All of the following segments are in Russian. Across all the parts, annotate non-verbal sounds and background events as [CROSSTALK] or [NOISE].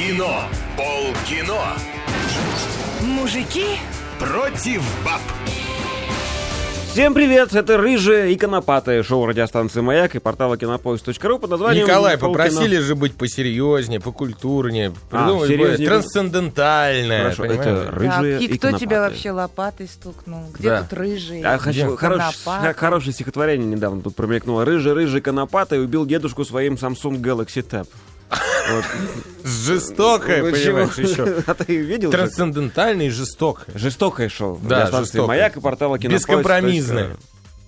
кино. Пол кино. Мужики Против баб. Всем привет, это рыжие и конопатые шоу радиостанции «Маяк» и портала кинопоиск.ру под названием Николай, «Полкино». попросили же быть посерьезнее, покультурнее. А, Придумали серьезнее. трансцендентальное. Хорошо, это рыжие Так, и и кто тебя вообще лопатой стукнул? Где Да. тут рыжий? А, хочу- хорош- хорошее стихотворение недавно тут промелькнуло. Рыжий-рыжий конопатый убил дедушку своим Samsung Galaxy Tab. Вот. Жестокое, Ну, понимаешь, чего? еще. [LAUGHS] А ты видел? Трансцендентальное и жестокое. Жестокое шоу. Да, жестокое. «Маяк» и портала кинопоиск. Бескомпромиссное.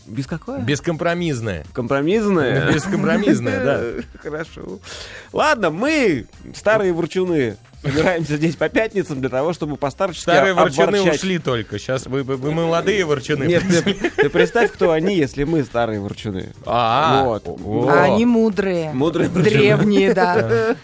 Без какое? Бескомпромиссное. Компромиссное? Бескомпромиссное, да. [LAUGHS] Хорошо. Ладно, мы, старые ворчуны, собираемся здесь по пятницам для того, чтобы постарчески Старые обворчать. ушли только. Сейчас мы, мы, мы молодые ворчуны. Нет, ты, ты представь, кто они, если мы старые ворчуны. А, Вот. о, А они мудрые. Мудрые ворчуны. Древние, да.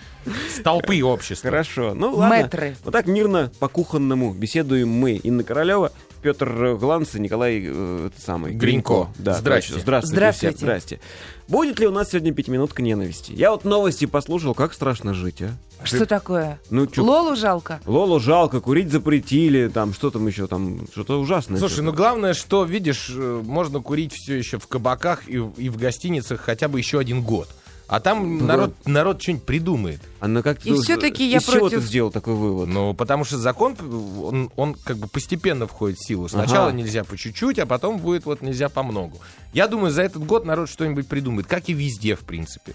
столпы общества. Хорошо. Ну ладно. Мэтры. Вот так мирно по-кухонному беседуем мы. Инна Королева, Петр Гланц и Николай э, самый, Гринько. Да, Здрасте. точно. Здравствуйте. Здравствуйте. всем. Здрасте. Будет ли у нас сегодня пятиминутка ненависти? Я вот новости послушал, как страшно жить, а? Что такое? Ну, чё, Лолу жалко. Лолу жалко, курить запретили, там, что там еще, там, что-то ужасное. Слушай, ну главное, что, видишь, э, можно курить все еще в кабаках и, в- и в гостиницах хотя бы еще один год. А там Ну, народ, народ что-нибудь придумает. А ну как И всё-таки я из чего против- ты сделал такой вывод? Ну, потому что закон, он, он как бы постепенно входит в силу. Сначала Ага. нельзя по чуть-чуть, а потом будет вот нельзя по многу. Я думаю, за этот год народ что-нибудь придумает, как и везде, в принципе.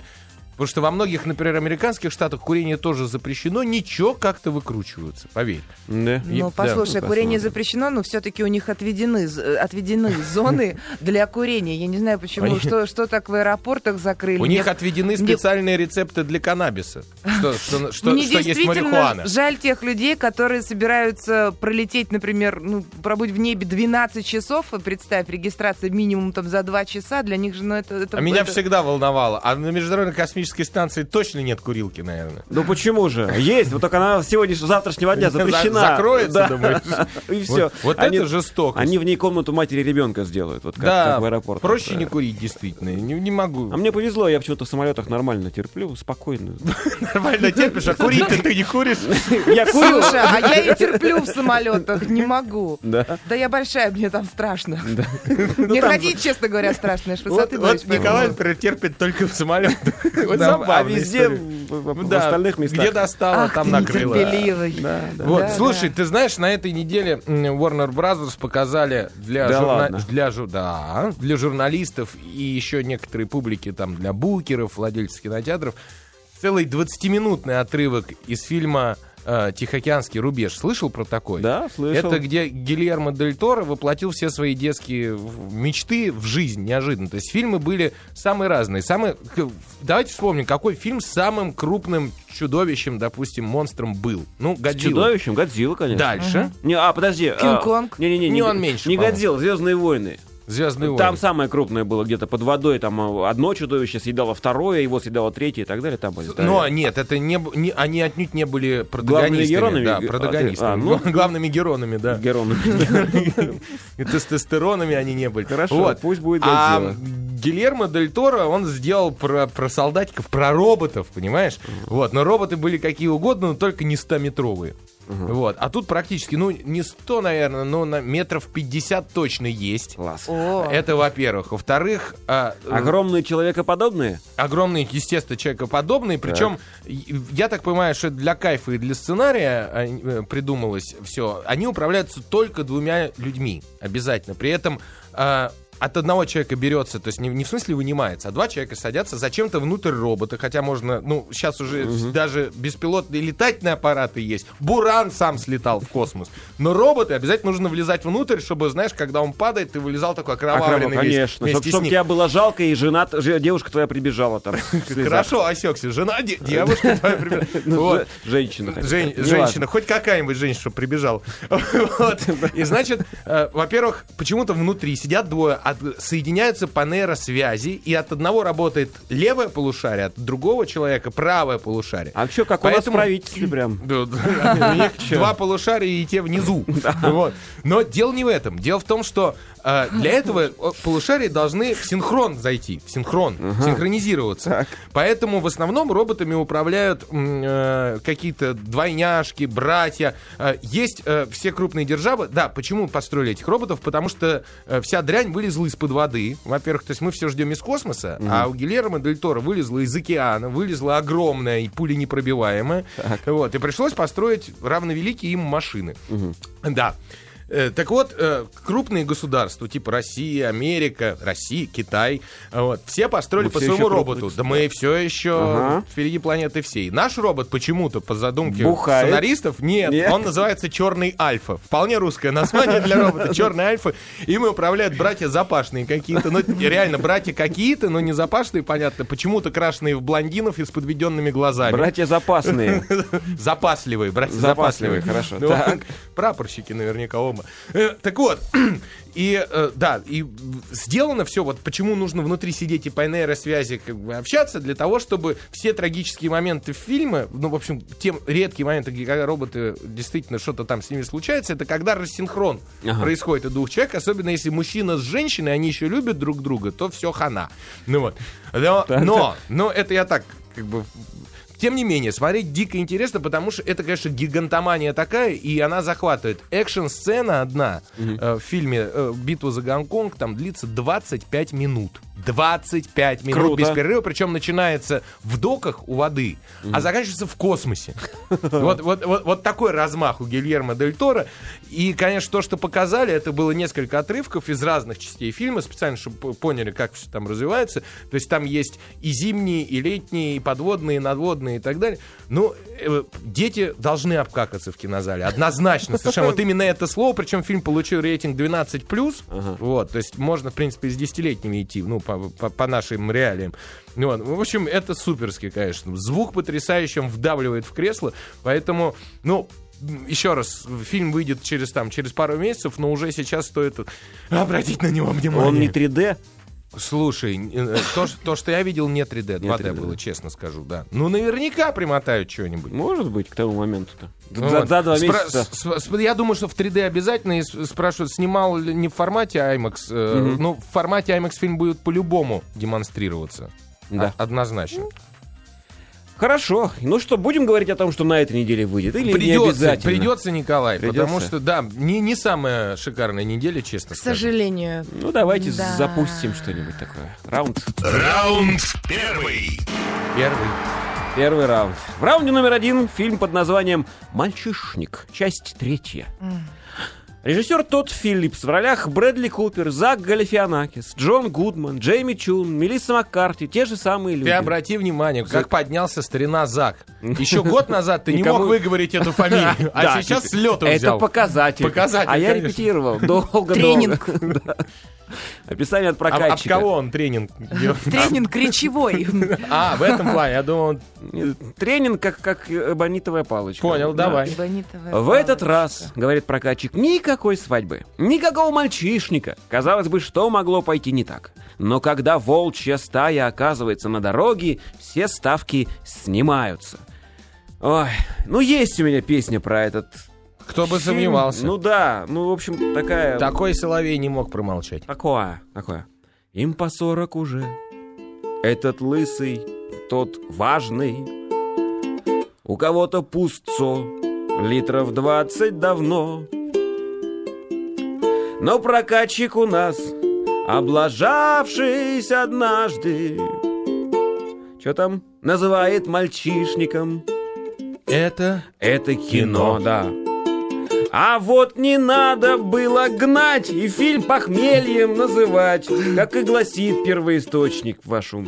Потому что во многих, например, американских штатах курение тоже запрещено, ничего как-то выкручиваются, поверь. Да. Ну, да, послушай, ну, курение посмотрим. запрещено, но все-таки у них отведены, э, отведены [LAUGHS] зоны для курения. Я не знаю, почему, Они- что, что так в аэропортах закрыли. У Мне- них отведены мне- специальные рецепты для каннабиса. Что, что, [LAUGHS] что, Мне что есть марихуана. жаль тех людей, которые собираются пролететь, например, ну, пробыть в небе 12 часов, и представь, регистрация минимум там за 2 часа, для них же, ну, это... это А меня это- всегда волновало. А на Международной космической станции точно нет курилки, наверное. Ну почему же? Есть, вот только она с сегодняшнего завтрашнего дня запрещена. Закроется, Да. думаешь? [LAUGHS] И все. Вот, вот это жестокость. Они в ней комнату матери ребенка сделают, вот как, да, как в аэропортах. проще не курить, действительно. Не, не могу. А мне повезло, я почему-то в самолетах нормально терплю, спокойно. [LAUGHS] Нормально терпишь, а курить ты не куришь. [LAUGHS] Я курю. Слушай, а я и терплю в самолетах, не могу. Да. Да я большая, мне там страшно. Мне ходить, честно говоря, страшно. Я Вот, высоты боюсь, вот Николай, например, терпит только в самолетах. Вот Да, а везде, история. в, Да, остальных местах. Где достала, Ах, там ты накрыла. Да, да. Вот, Да, слушай, да. ты знаешь, на этой неделе Warner Brothers показали для, Да журна- для, жу- да, для журналистов и еще некоторой публики, там, для букеров, владельцев кинотеатров, целый 20-минутный отрывок из фильма э, «Тихоокеанский рубеж». Слышал про такой? Да, слышал. Это где Гильермо Дель Торо воплотил все свои детские мечты в жизнь неожиданно. То есть фильмы были самые разные. Самые... Давайте вспомним, какой фильм с самым крупным чудовищем, допустим, монстром был. Ну, С Годзилла. чудовищем, Годзилла, конечно. Дальше. Не, а, подожди. а, Кинг-Конг? Не-не-не. Не, он меньше, Не. Годзилла, Звездные войны. Звездные Там войны. самое крупное было где-то под водой, там а, одно чудовище съедало второе, его съедало третье и так далее. Там были. Но нет, это не, не- они отнюдь не были Главными протагонистами. героями? Да, А, протагонистами. а, ну. Главными геронами, да. Герон. И [LAUGHS] тестостеронами они не были. Хорошо, Вот. пусть будет А. Гильермо Дель Торо, он сделал про, про солдатиков, про роботов, понимаешь? Вот, но роботы были какие угодно, но только не 100-метровые. Вот. А тут практически, ну, не 100, наверное, но на метров 50 точно есть. Класс. О, Это во-первых. Во-вторых, а, э, Огромные человекоподобные? огромные, естественно, человекоподобные. Причем, я так понимаю, что для кайфа и для сценария а, э, придумалось все. Они управляются только двумя людьми обязательно. При этом а, от одного человека берется, то есть не, не в смысле вынимается, а два человека садятся зачем-то внутрь робота, хотя можно, ну, сейчас уже даже беспилотные летательные аппараты есть. Буран сам слетал в космос. Но роботы обязательно нужно влезать внутрь, чтобы, знаешь, когда он падает, ты вылезал такой окровавленный весь конечно. вместе Чтобы ним. тебя было жалко, и жена, девушка твоя прибежала там. [LAUGHS] Хорошо, осекся. Жена, де- девушка твоя прибежала. [LAUGHS] Ну, Женщина. женщина, хоть какая-нибудь женщина, чтобы прибежала. [LAUGHS] И значит, э, во-первых, почему-то внутри сидят двое, от- соединяются по нейросвязи, и от одного работает левое полушарие, от другого человека правое полушарие. А что, как у нас в Поэтому- правительстве прям? [CLEARS THROAT] [LAUGHS] Два полушария и те внизу. [LAUGHS] Вот. Но дело не в этом. Дело в том, что А, Для этого о, полушария должны в синхрон зайти, в синхрон, синхронизироваться. Поэтому в основном роботами управляют э, какие-то двойняшки, братья. Э, Есть э, все крупные державы. Да, почему построили этих роботов? Потому что э, вся дрянь вылезла из-под воды. Во-первых, то есть мы все ждем из космоса, а у Гильермо Дель Торо вылезла из океана, вылезла огромная и пули непробиваемая. Вот, и пришлось построить равновеликие им машины. Да. Э, Так вот, э, крупные государства, типа Россия, Америка, Россия, Китай, вот, все построили Мы по все своему роботу. Да мы все еще Ага. впереди планеты всей. Наш робот почему-то, по задумке Бухает. сценаристов, нет, Нет. он называется Черный Альфа. Вполне русское название для робота. Черный Альфа. Им управляют братья запашные какие-то. Ну, реально, братья какие-то, но не запашные, понятно. Почему-то крашеные в блондинов и с подведенными глазами. Братья запасные. [LAUGHS] Запасливые, братья Запасливые, запасливые. хорошо. Ну. Прапорщики наверняка оба. Э, Так вот, [CLEARS THROAT] и э, да, и сделано все, вот почему нужно внутри сидеть и по нейросвязи как бы общаться, для того, чтобы все трагические моменты фильма, ну, в общем, те редкие моменты, где когда роботы действительно что-то там с ними случается, это когда рассинхрон Ага. происходит у двух человек, особенно если мужчина с женщиной, они еще любят друг друга, то все хана. Ну вот. Но, но, но это я так, как бы, тем не менее, смотреть дико интересно, потому что это, конечно, гигантомания такая, и она захватывает. Экшн-сцена одна э, в фильме э, «Битва за Гонконг» там длится 25 минут. 25 минут Круто. без перерыва, причем начинается в доках у воды, а заканчивается в космосе. [LAUGHS] Вот, вот, вот, вот такой размах у Гильермо Дель Торо. И, конечно, то, что показали, это было несколько отрывков из разных частей фильма, специально, чтобы поняли, как все там развивается. То есть там есть и зимние, и летние, и подводные, и надводные, и так далее. Ну, э, дети должны обкакаться в кинозале. Однозначно, совершенно. Вот именно это слово, причем фильм получил рейтинг 12+. Вот, то есть можно, в принципе, с десятилетними идти, ну, по, по- по нашим реалиям. Вот. В общем, это суперски, конечно. Звук потрясающий, он вдавливает в кресло, поэтому, ну, еще раз, фильм выйдет через там через пару месяцев, но уже сейчас стоит обратить на него внимание. Он не 3D. Слушай, э, то, то, что я видел, не 3D, 2D 3D, было, честно скажу, да. Ну, наверняка примотают что-нибудь. Может быть, к тому моменту-то. Ну За за два Спра- месяца. с- с- я думаю, что в 3D обязательно. И спрашивают, снимал ли не в формате IMAX. э, Ну, в формате IMAX фильм будет по-любому демонстрироваться. Да. А- Однозначно. Хорошо. Ну что, будем говорить о том, что на этой неделе выйдет? Или не Придется, обязательно? придется, Николай, Придется? потому что, да, не, не самая шикарная неделя, честно К скажу. сожалению. Ну, давайте Да. запустим что-нибудь такое. Раунд. Раунд первый. Первый. Первый раунд. В раунде номер один фильм под названием «Мальчишник». Часть третья. Режиссер Тодд Филлипс в ролях Брэдли Купер, Зак Галифианакис, Джон Гудман, Джейми Чун, Мелисса Маккарти, те же самые люди. Ты обрати внимание, как поднялся старина Зак. [LAUGHS] Еще год назад ты не мог выговорить эту фамилию, а [LAUGHS] сейчас с лету Это взял. показатель. Показатель, А я репетировал [LAUGHS] долго-долго. Тренинг. Описание от А, а в прокатчика. кого он тренинг? Тренинг речевой. А, в этом плане, я думал, он- Тренинг как, как эбонитовая палочка. понял, Да. давай. Эбонитовая В этот палочка. раз, говорит прокатчик, никакой свадьбы, никакого мальчишника. Казалось бы, что могло пойти не так? Но когда волчья стая оказывается на дороге, все ставки снимаются. Ой, ну есть у меня песня про этот Кто бы сомневался. Ну да, ну в общем такая... Такой Соловей не мог промолчать. Такое, такое. Им по сорок уже. Этот лысый, тот важный. У кого-то пустцо, литров двадцать давно. Но прокатчик у нас, облажавшись однажды, что там называет мальчишником? Это Это кино, да. А вот не надо было гнать и фильм похмельем называть, как и гласит первоисточник вашу.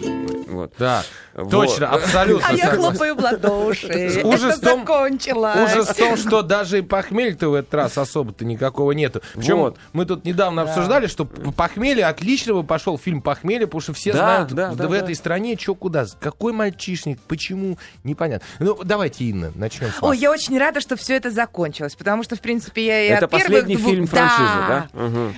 Вот. Да, Вот. точно, абсолютно А я хлопаю в ладоши. Ужас Это закончилось. Ужас в том, что даже и похмелья-то в этот раз особо-то никакого нету. Причем Вот. мы тут недавно обсуждали, что по похмелье отлично бы пошел фильм «Похмелье», потому что все Да, знают да, да да, в да. этой стране, что куда, какой мальчишник, почему, непонятно. Ну, давайте, Инна, начнем с вас. Ой, я очень рада, что все это закончилось, потому что, в принципе, я и Это от первых последний двух... фильм франшизы, да?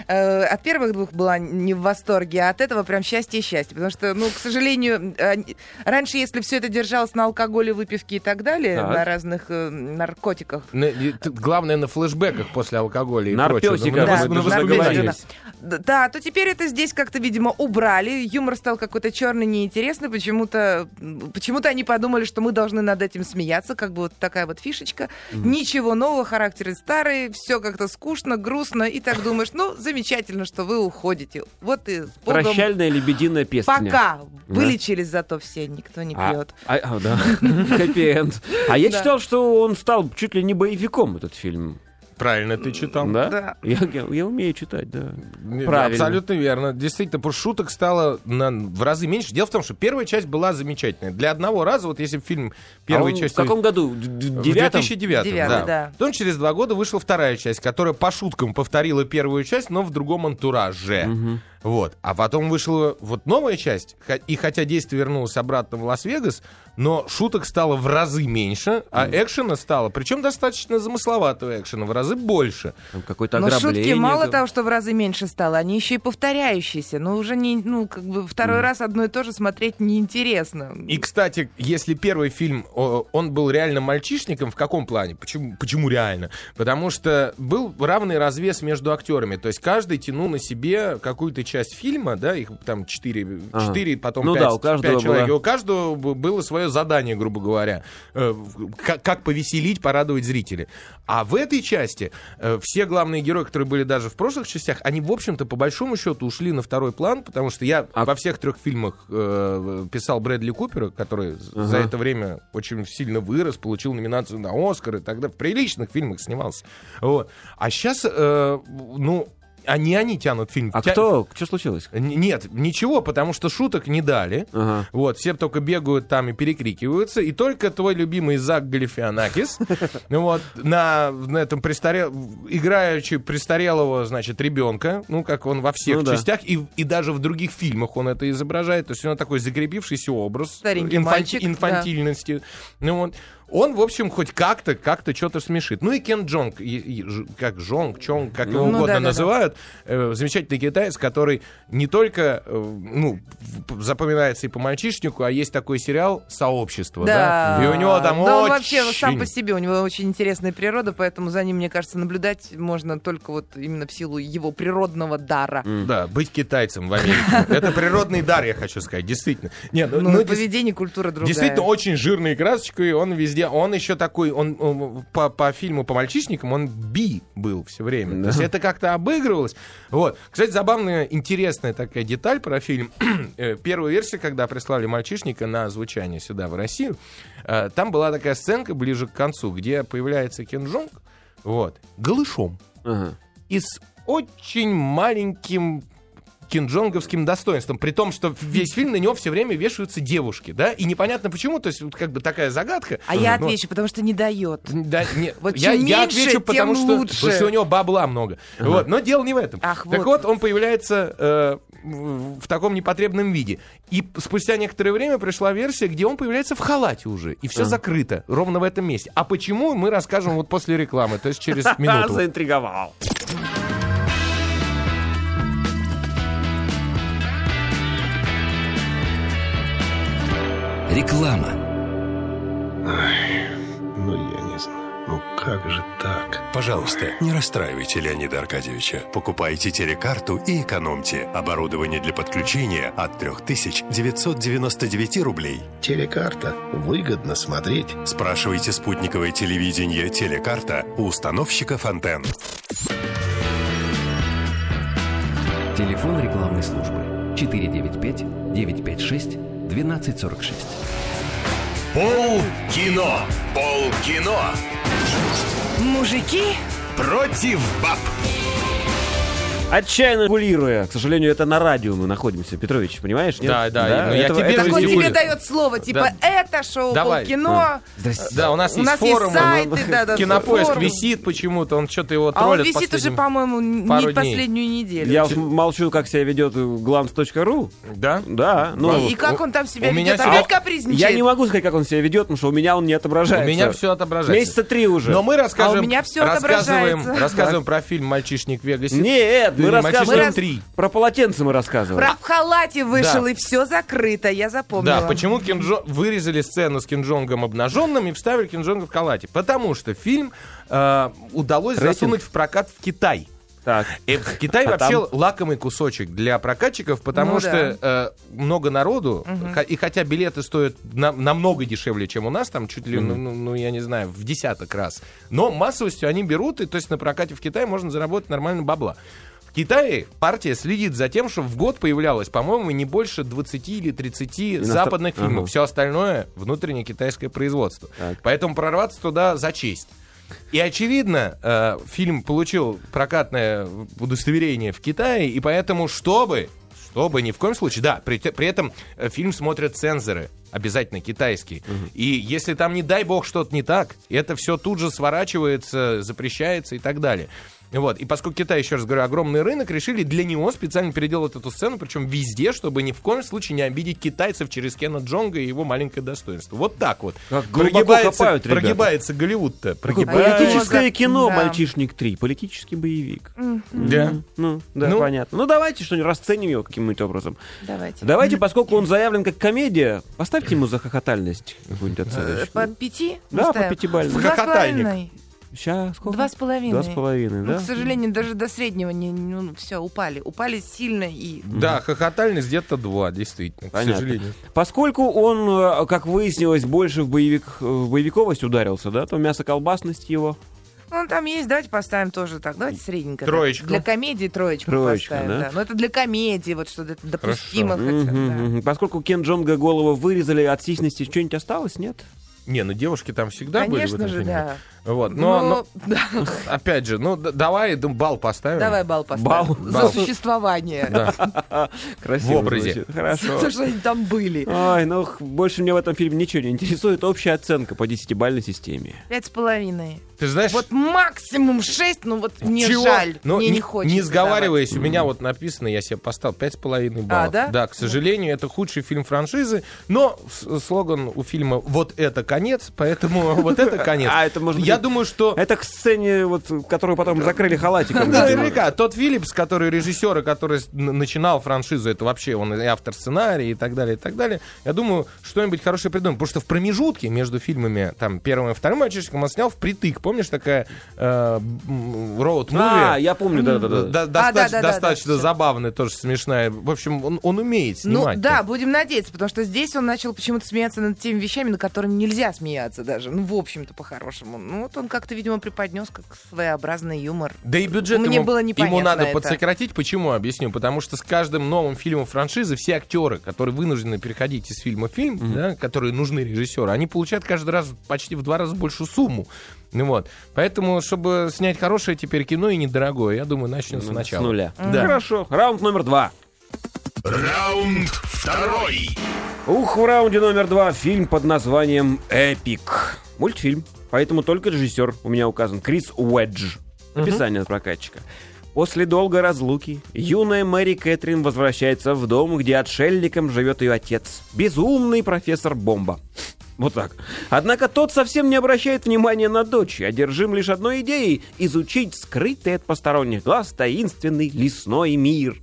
Э, от первых двух была не в восторге, а от этого прям счастье и счастье. Потому что, ну, к сожалению, они- раньше, если все это держалось на алкоголе, выпивке и так далее, Так. на разных э, наркотиках, На- и Главное на флешбеках после алкоголя и Нарпёсиках, прочего. Да, На воспоминаниях. договорились. Да, Да, то теперь это здесь как-то, видимо, убрали. Юмор стал какой-то черный, неинтересный. Почему-то почему-то они подумали, что мы должны над этим смеяться, как бы вот такая вот фишечка. Ничего нового, характеры старые, все как-то скучно, грустно. И так думаешь, ну, замечательно, что вы уходите. Вот и с Богом. Прощальная лебединая песня. Пока. Вылечились зато все, никто не А, пьет. а, а, да. [LAUGHS] Хэппи-энд. А я читал, что он стал чуть ли не боевиком, этот фильм. Правильно ты читал. Да? Да. Я, я- я умею читать, да. Правильно. Абсолютно верно. Действительно, потому что шуток стало на- в разы меньше. Дело в том, что первая часть была замечательная. Для одного раза, вот если фильм первой А он части... В каком году? В д- В девятом? 2009, Девятый, да. да. Потом через два года вышла вторая часть, которая по шуткам повторила первую часть, но в другом антураже. Вот. А потом вышла вот новая часть, и хотя действие вернулось обратно в Лас-Вегас, но шуток стало в разы меньше, а экшена стало, причем достаточно замысловатого экшена, в разы больше. Там какое-то Но ограбление. шутки мало того, что в разы меньше стало, они еще и повторяющиеся. Ну, уже не, ну, как бы второй раз одно и то же смотреть неинтересно. И, кстати, если первый фильм, он был реально мальчишником, в каком плане? Почему, почему реально? Потому что был равный развес между актерами. То есть каждый тянул на себе какую-то часть фильма, да, их там четыре, Ага. четыре потом Ну пять, да, у каждого пять человек. была- И у каждого было свое задание, грубо говоря, э, как, как повеселить, порадовать зрителей. А в этой части э, все главные герои, которые были даже в прошлых частях, они, в общем-то, по большому счету ушли на второй план, потому что я А- во всех трех фильмах э, писал Брэдли Купера, который з- за это время очень сильно вырос, получил номинацию на Оскар и тогда в приличных фильмах снимался. Вот. А сейчас, ну, они они тянут фильм. А Тя- кто? Что случилось? Н- Нет, ничего, потому что шуток не дали. Ага. Вот, все только бегают там и перекрикиваются. И только твой любимый Зак Галифианакис, [LAUGHS] ну вот, на, на этом престарел... играючи престарелого, значит, ребенка, ну, как он во всех Ну да. частях, и, и даже в других фильмах он это изображает. То есть у него такой закрепившийся образ Старенький инфанти- мальчик, да. инфантильности. Ну вот. Он, в общем, хоть как-то, как-то что-то смешит. Ну и Кен Джонг, и- и как Жонг, Чонг, как его Ну угодно да-да-да. называют, э, замечательный китаец, который не только, э, ну, запоминается и по мальчишнику, а есть такой сериал «Сообщество», да? И у него там Да, он очень... вообще сам по себе, у него очень интересная природа, поэтому за ним, мне кажется, наблюдать можно только вот именно в силу его природного дара. Да, быть китайцем в Америке. [LAUGHS] Это природный дар, я хочу сказать, действительно. Нет, ну, Ну, ну, и поведение, культура другая. Действительно, очень жирный красочкой, он везде, он еще такой, он, он по, по фильму по мальчишникам, он би был все время. То Да. есть это как-то обыгрывалось. Вот. Кстати, забавная, интересная такая деталь про фильм. [CLEARS THROAT] Э, Первая версия, когда прислали мальчишника на звучание сюда, в Россию, э, там была такая сценка ближе к концу, где появляется Кен Джонг, вот, голышом Ага. и с очень маленьким кинджонговским достоинством, при том, что весь фильм на него все время вешаются девушки, да, и непонятно почему, то есть вот как бы такая загадка. А я Ну, отвечу, потому что не дает. да, не, Вот я, чем я меньше, отвечу, потому что, лучше. потому что у него бабла много. Вот, но дело не в этом. Ах, так вот. вот, он появляется э, в таком непотребном виде. И спустя некоторое время пришла версия, где он появляется в халате уже, и все закрыто, ровно в этом месте. А почему, мы расскажем вот после рекламы, то есть через [LAUGHS] минуту. Заинтриговал. Реклама. Ну, я не знаю. Ну, как же так? Пожалуйста, не расстраивайте Леонида Аркадьевича. Покупайте телекарту и экономьте. Оборудование для подключения от 3999 рублей. Телекарта. Выгодно смотреть. Спрашивайте спутниковое телевидение «Телекарта» у установщиков антенн. Телефон рекламной службы 495-956-1246. Пол кино. Пол кино. Мужики, Против баб. Отчаянно регулируя. К сожалению, это на радио мы находимся, Петрович, понимаешь? нет? Да, да, но я тебе это Так он тебе дает слово, типа, это шоу Давай. полкино. Здрасте. Да, у нас У есть нас есть форум, сайты, он- [LAUGHS] да, да, кинопоиск форум. висит почему-то, он что-то его А он троллит. висит уже, по-моему, не последнюю неделю. Я уж молчу, как себя ведет glance.ru. Да? Да, ну... И как он там себя у ведет? Опять капризничает? Я не могу сказать, как он себя ведет, потому что у меня он не У отображается. меня все отображается. Месяца три уже. Но мы расскажем, А у меня рассказываем, отображается. рассказываем про фильм «Мальчишник в Вегасе». Нет, Мы рассказываем- «Мальчишник 3». Про полотенце мы рассказывали. Про в халате вышел, Да. и все закрыто, я запомнила. Да, почему Ким вырезали сцену с Ким Джонгом обнаженным и вставили Ким Джонга в халате? Потому что фильм э, удалось Рейтинг. засунуть в прокат в Китай. Так. И в Китае А вообще там? лакомый кусочек для прокатчиков, потому Ну что э, много народу, ха- и хотя билеты стоят на- намного дешевле, чем у нас, там чуть ли, ну, ну, ну, я не знаю, в десяток раз, но массовостью они берут, и то есть на прокате в Китае можно заработать нормально бабла. В Китае партия следит за тем, что в год появлялось, по-моему, не больше 20 или 30 Иностр- западных фильмов. Ага. Все остальное внутреннее китайское производство. Так. Поэтому прорваться туда за честь. И очевидно, э, фильм получил прокатное удостоверение в Китае, и поэтому, чтобы, чтобы ни в коем случае, да, при, при этом э, фильм смотрят цензоры, обязательно китайские. И если там, не дай бог, что-то не так, это все тут же сворачивается, запрещается и так далее. Вот. И поскольку Китай, еще раз говорю, огромный рынок, решили для него специально переделать эту сцену, причем везде, чтобы ни в коем случае не обидеть китайцев через Кена Джонга и его маленькое достоинство. Вот так вот. Как глубоко копают ребята. прогибается Голливуд-то. Прогибается. политическое кино Да. «Мальчишник 3». Политический боевик. Да. Ну, да, Ну. понятно. Ну, давайте что-нибудь расценим его каким-нибудь образом. Давайте. Давайте, поскольку он заявлен как комедия, поставьте ему за хохотальность какую-нибудь Э, оценочку. По пяти? Да, по пятибалльной. С Хохотальник. Сейчас сколько? Два с половиной. Два с половиной, Ну, да? к сожалению, даже до среднего не, ну, все, упали. Упали сильно и... Да, хохотальность где-то два, действительно, к Понятно. сожалению. Поскольку он, э, как выяснилось, больше в, боевик, в боевиковость ударился, да, то мясо-колбасность его. Ну, там есть, давайте поставим тоже так. Давайте средненько. Троечку. Для комедии троечку Троечка, поставим, да? да. Ну, это для комедии, вот что-то это допустимо хотя бы, Мгм, да. Поскольку Кен Джонга голову вырезали, от сисности что-нибудь осталось, нет? Не, ну девушки там всегда были в Конечно же, фильме. да. Вот, но, Ну, но, да. [LAUGHS] опять же, ну д- давай бал поставим. Давай бал поставим. Бал. За Бал. существование. Да. [LAUGHS] Красиво. В образе. звучит. Хорошо. То, что они там были. Ой, ну больше меня в этом фильме ничего не интересует. Общая оценка по десятибалльной системе. Пять с половиной. Ты знаешь, Вот максимум шесть, ну вот мне чего? жаль. Ну, мне не, не хочется. не сговариваясь, у меня вот написано, я себе поставил пять с половиной баллов. да? Да, к сожалению, это худший фильм франшизы, но слоган у фильма «Вот это конец», поэтому [LAUGHS] вот это конец. А, это может Я думаю, что... Это к сцене, вот, которую потом закрыли халатиком. Наверняка. Тот Филлипс, который режиссер, и который начинал франшизу, это вообще он и автор сценария и так далее, и так далее. Я думаю, что-нибудь хорошее придумал. Потому что в промежутке между фильмами, там, первым и вторым мальчишником, он снял впритык. Помнишь, такая роуд муви А, я помню, да-да-да. Да, А, достаточно забавная, тоже смешная. В общем, он, он умеет Ну снимать. да, будем надеяться, потому что здесь он начал почему-то смеяться над теми вещами, над которыми нельзя смеяться даже. Ну, в общем-то, по-хорошему. Ну, вот он как-то, видимо, преподнес как своеобразный юмор. Да и бюджет Мне ему, было ему надо это. подсократить. Почему? Объясню. Потому что с каждым новым фильмом франшизы все актеры, которые вынуждены переходить из фильма в фильм, да, которые нужны режиссеру, они получают каждый раз почти в два раза большую сумму. Ну вот. Поэтому, чтобы снять хорошее теперь кино и недорогое, я думаю, начнем С сначала. нуля. Да. Хорошо. Раунд номер два. Раунд второй. Ух, в раунде номер два фильм под названием «Эпик». Мультфильм, поэтому только режиссер у меня указан. Крис Уэдж. Описание от прокатчика. После долгой разлуки юная Мэри Кэтрин возвращается в дом, где отшельником живет ее отец. Безумный профессор Бомба. Вот так. Однако тот совсем не обращает внимания на дочь, одержим лишь одной идеей — изучить скрытый от посторонних глаз таинственный лесной мир.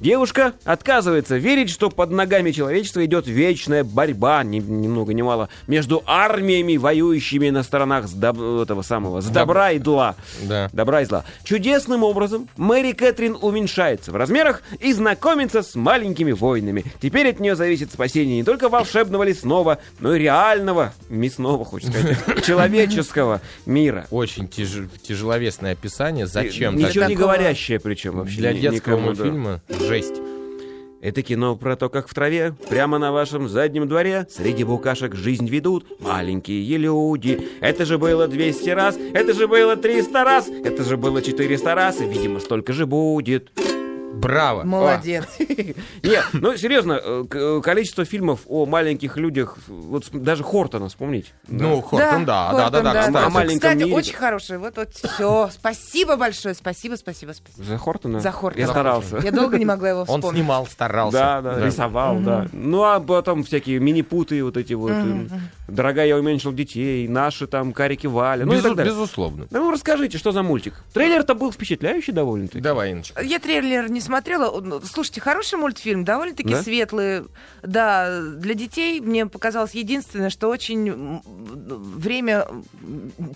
Девушка отказывается верить, что под ногами человечества идет вечная борьба, ни, ни много ни мало, между армиями, воюющими на сторонах с доб- этого самого, с добра и зла. Да. Добра и зла. Чудесным образом Мэри Кэтрин уменьшается в размерах и знакомится с маленькими воинами. Теперь от нее зависит спасение не только волшебного лесного, но и реального, мясного, хочется сказать, [LAUGHS] человеческого мира. Очень тяж- тяжеловесное описание. Зачем? Ничего не говорящее причем вообще. Для детского мультфильма жесть. Это кино про то, как в траве, прямо на вашем заднем дворе, среди букашек жизнь ведут маленькие люди. Это же было 200 раз, это же было 300 раз, это же было 400 раз, и, видимо, столько же будет. Браво. Молодец. [LAUGHS] Нет, ну серьезно, э, э, количество фильмов о маленьких людях, вот даже Хортона вспомнить. Ну, Хортон, да, да, да, да, кстати. Кстати, очень хороший. Вот, вот, все. Спасибо большое. Спасибо, спасибо, спасибо. За Хортона? За Хортона. Я старался. Я долго не могла его Он вспомнить. снимал, старался. Да, да, рисовал, да. Ну, а потом всякие мини-путы вот эти вот. э, Дорогая, я уменьшил детей, наши там, карики Валя, ну. Безусловно. Ну расскажите, что за мультик? Трейлер-то был впечатляющий довольно-таки. Давай, Инночка. Я трейлер не смотрела. Ну, Слушайте, хороший мультфильм, довольно-таки Да? светлый. Да, для детей мне показалось единственное, что очень время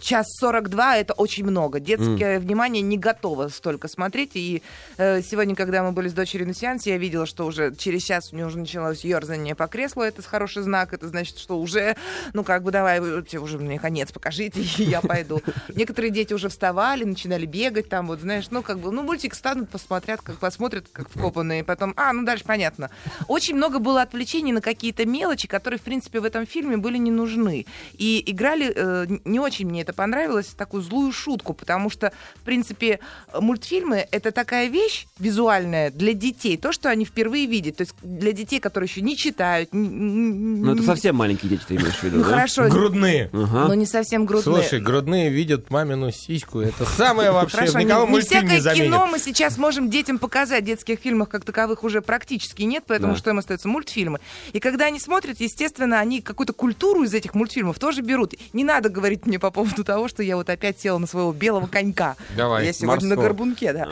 час 42 это очень много. Детское внимание не готово столько смотреть. И э, сегодня, когда мы были с дочерью на сеансе, я видела, что уже через час у нее уже началось ерзание по креслу. Это хороший знак. Это значит, что уже, ну как бы давай, уже мне конец покажите, [LAUGHS] и я пойду. Некоторые дети уже вставали, начинали бегать там, вот знаешь, ну как бы, ну мультик станут, посмотрят, как посмотрят, как вкопанные, потом, а, ну дальше понятно. Очень много было отвлечений на какие-то мелочи, которые, в принципе, в этом фильме были не нужны. И играли, э, не очень мне это понравилось, такую злую шутку, потому что, в принципе, мультфильмы — это такая вещь визуальная для детей, то, что они впервые видят, то есть для детей, которые еще не читают. Ну, это Ну, совсем маленькие дети ты имеешь в виду, Ну, да? хорошо, Грудные. Ага. но не совсем грудные. Слушай, грудные видят мамину сиську. Это самое вообще. Хорошо, Никого не, не мультфильм всякое не заменит. кино мы сейчас можем детям показать. Детских фильмов как таковых уже практически нет, поэтому Да. что им остается? Мультфильмы. И когда они смотрят, естественно, они какую-то культуру из этих мультфильмов тоже берут. Не надо говорить мне по поводу того, что я вот опять села на своего белого конька. Давай, Я сегодня на морского. горбунке, да.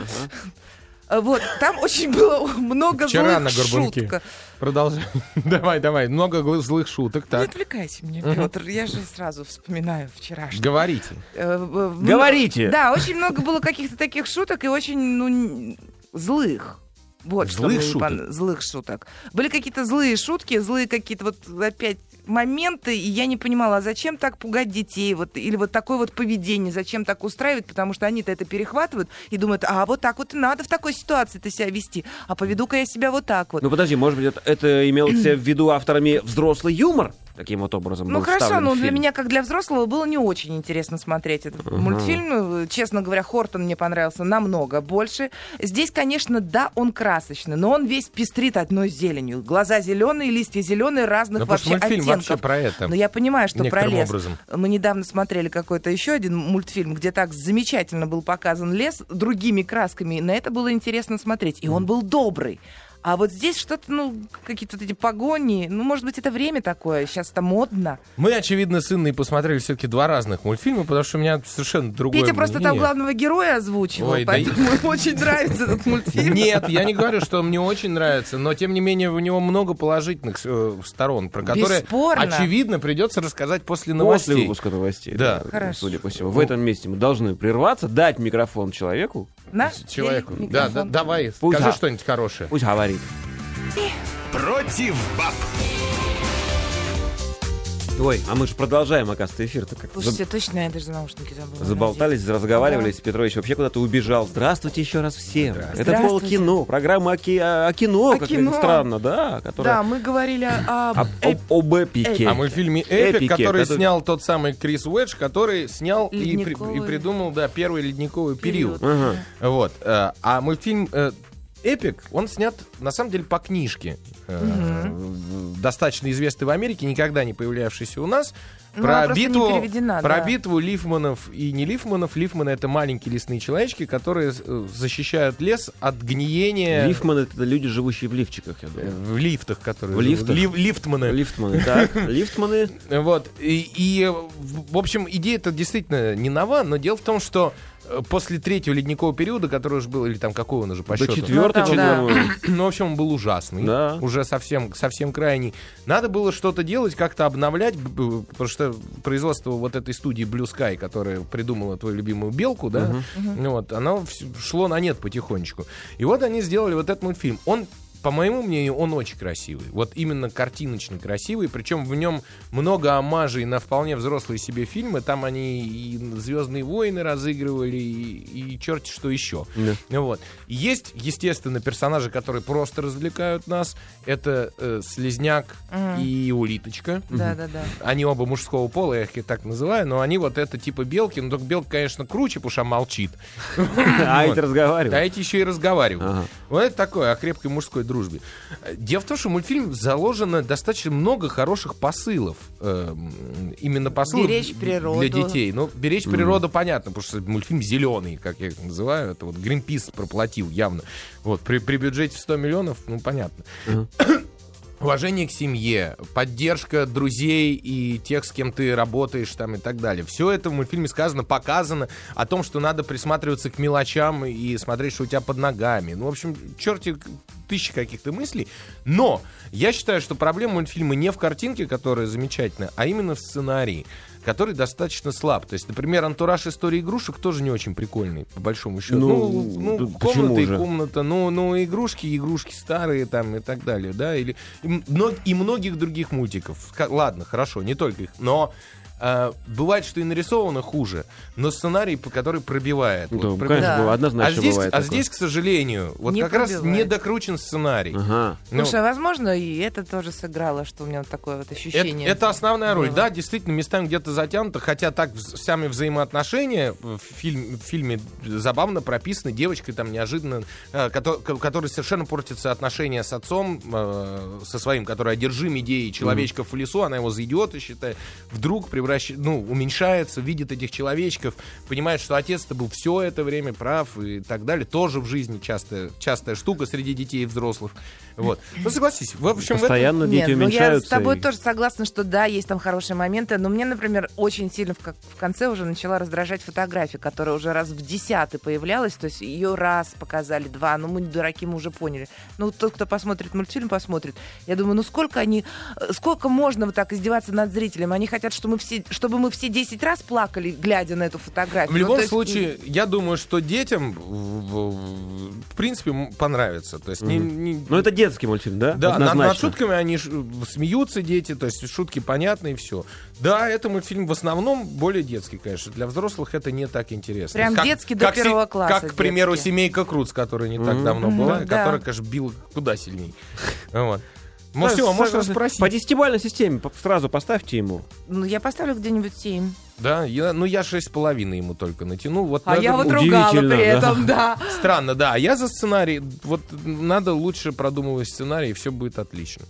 А, Вот, там очень было много Вчера злых на горбунке. шуток. Продолжай. [LAUGHS] Давай, давай. Много злых шуток. Не Так. отвлекайся меня, Петр. Я же сразу вспоминаю вчерашнее. Говорите. Э, Говорите. Да, очень много было каких-то таких шуток и очень ну, злых. Вот что Злых не шуток? пон- Злых шуток. Были какие-то злые шутки, злые какие-то вот опять моменты, и я не понимала, а зачем так пугать детей, вот, или вот такое вот поведение, зачем так устраивать, потому что они-то это перехватывают и думают, а вот так вот и надо в такой ситуации-то себя вести, а поведу-ка я себя вот так вот. Ну подожди, может быть, это, это имелось в виду авторами взрослый юмор? Таким вот образом Ну был хорошо, вставлен но для меня, как для взрослого, было не очень интересно смотреть этот мультфильм. Ну, Честно говоря, Хортон мне понравился намного больше. Здесь, конечно, да, он красочный, но он весь пестрит одной зеленью. Глаза зеленые, листья зеленые, разных Ну, потому что вообще мультфильм оттенков. вообще про это. Но я понимаю, что про лес. образом. Мы недавно смотрели какой-то еще один мультфильм, где так замечательно был показан лес другими красками. И на это было интересно смотреть. И он был добрый. А вот здесь что-то, ну, какие-то вот эти погони. Ну, может быть, это время такое. Сейчас это модно. Мы, очевидно, с Инной посмотрели все-таки два разных мультфильма, потому что у меня совершенно другое Петя просто там мнение. главного героя озвучивал, Ой, да поэтому ему очень нравится этот мультфильм. Нет, я не говорю, что мне очень нравится, но тем не менее у него много положительных э, сторон, про которые, Бесспорно. очевидно, придется рассказать после После новостей. выпуска новостей. Да. Хорошо. Судя по всему. В этом месте мы должны прерваться, дать микрофон человеку. На, Человеку. Да, да, давай, Пусть скажи что-нибудь хорошее. Пусть говорит. Против баб. Ой, а мы же продолжаем, оказывается, эфир-то как Слушайте, точно, я даже наушники забыла. Заболтались, разговаривались. Петрович вообще куда-то убежал. Здравствуйте еще раз всем. Это Здравствуйте. полкино, программа о, ки- о кино, О как кино. странно, да, которая Да, мы говорили о... об, об- об эпике. О мультфильме «Эпик», Эпике, который который- снял тот самый Крис Уэдж, который снял и, при- Ледниковый и придумал, да, первый ледниковый период. Период. Ага. Вот. э, А мультфильм э, «Эпик», он снят, на самом деле, по книжке. э, Достаточно известный в Америке, никогда не появлявшийся у нас. Ну, Про битву, про да. битву лифманов и не лифманов. Лифманы — это маленькие лесные человечки, которые э, защищают лес от гниения Лифтман это люди, живущие в лифчиках, я э, думаю. в лифтах, которые... В лифтах? Лиф- лифтманы. Лифтманы, так. [LAUGHS] Лифтманы. Вот. И, и, в общем, идея это действительно не нова, но дело в том, что э, после третьего ледникового периода, который уже был, или там какой он уже по До счету? четвертого, Ну, да. Ну, в общем, он был ужасный. Да. Уже совсем, совсем крайний. Надо было что-то делать, как-то обновлять, потому что производство вот этой студии Blue Sky, которая придумала твою любимую белку, да, ну вот, оно шло на нет потихонечку. И вот они сделали вот этот мультфильм. Он по моему мнению, он очень красивый. Вот именно картиночно красивый. Причем в нем много омажей на вполне взрослые себе фильмы. Там они и «Звездные войны» разыгрывали, и, и черти что еще. Да. Вот. Есть, естественно, персонажи, которые просто развлекают нас. Это э, Слизняк и Улиточка. Да, да, да. Они оба мужского пола, я их так называю, но они вот это типа белки. Но только белка, конечно, круче, потому что молчит. [LAUGHS] А эти разговаривают. А эти еще и разговаривают. Вот это такое о крепкой мужской дружбе. Дело в том, что в мультфильм заложено достаточно много хороших посылов. Эм, Именно посылов Беречь природу. для детей. Ну, беречь природу понятно, потому что мультфильм зеленый, как я их называю. Это вот Гринпис проплатил явно. Вот, при, при бюджете в 100 миллионов, ну, понятно. [COUGHS] Уважение к семье, поддержка друзей и тех, с кем ты работаешь там и так далее. Все это в мультфильме сказано, показано о том, что надо присматриваться к мелочам и смотреть, что у тебя под ногами. Ну, в общем, черти тысячи каких-то мыслей. Но я считаю, что проблема мультфильма не в картинке, которая замечательная, а именно в сценарии который достаточно слаб. То есть, например, антураж истории игрушек тоже не очень прикольный, по большому счету. Ну, ну, да комната и же? комната, ну, ну, игрушки, игрушки старые там и так далее, да, или и, и многих других мультиков. Ладно, хорошо, не только их, но э, бывает, что и нарисовано хуже, но сценарий, по- который пробивает. Да, Вот, конечно, Да. было, а однозначно здесь, бывает а такое. здесь, к сожалению, вот Не как раз пробивает. не докручен сценарий. Ага. Ну, Слушай, а возможно, и это тоже сыграло, что у меня вот такое вот Это, ощущение. это основная роль. было. Да, действительно, местами где-то затянуто, хотя так сами взаимоотношения в, фильм- в фильме забавно прописаны. Девочка там неожиданно, э, кото- ко- которой совершенно портятся отношения с отцом, э, со своим, который одержим идеей человечков в лесу, она его за идиота считает, вдруг превращает, ну, уменьшается, видит этих человечков, понимает, что отец-то был все это время прав и так далее. Тоже в жизни частая, частая штука среди детей и взрослых. Вот. Ну, согласись, в общем, в этом- Постоянно дети Нет, ну я уменьшаются. с тобой и- тоже согласна, что да, есть там хорошие моменты, но мне, например, очень сильно в, как- в конце уже начала раздражать фотография, которая уже раз в десятый появлялась, то есть ее раз показали, два, ну мы не дураки, мы уже поняли. Ну тот, кто посмотрит мультфильм, посмотрит. Я думаю, ну сколько они, э, сколько можно вот так издеваться над зрителем? Они хотят, чтобы мы все, чтобы мы все 10 раз плакали, глядя на эту фотографию. В Ну, любом то есть, случае, я думаю, что детям в, в- в принципе понравится. То есть не, не- Ну, это детский мультфильм, да? да, над, над шутками они ш- смеются дети, то есть шутки понятны и все. Да, это мультфильм в основном более детский, конечно. Для взрослых это не так интересно. Прям детский до как се- первого класса Как, к примеру, детский. «Семейка Круц», которая не так Мгм. давно была, Мгм, да. которая, конечно, била куда сильнее. [LAUGHS] Вот. Да, все, согласен. расспросить. По десятибалльной системе сразу поставьте ему. Ну, я поставлю где-нибудь 7. Да, я, ну я шесть с половиной ему только натянул. Вот А надо- я вот ругала при да. этом, да. [LAUGHS] Странно, да. А я за сценарий. Вот надо лучше продумывать сценарий, и все будет отлично.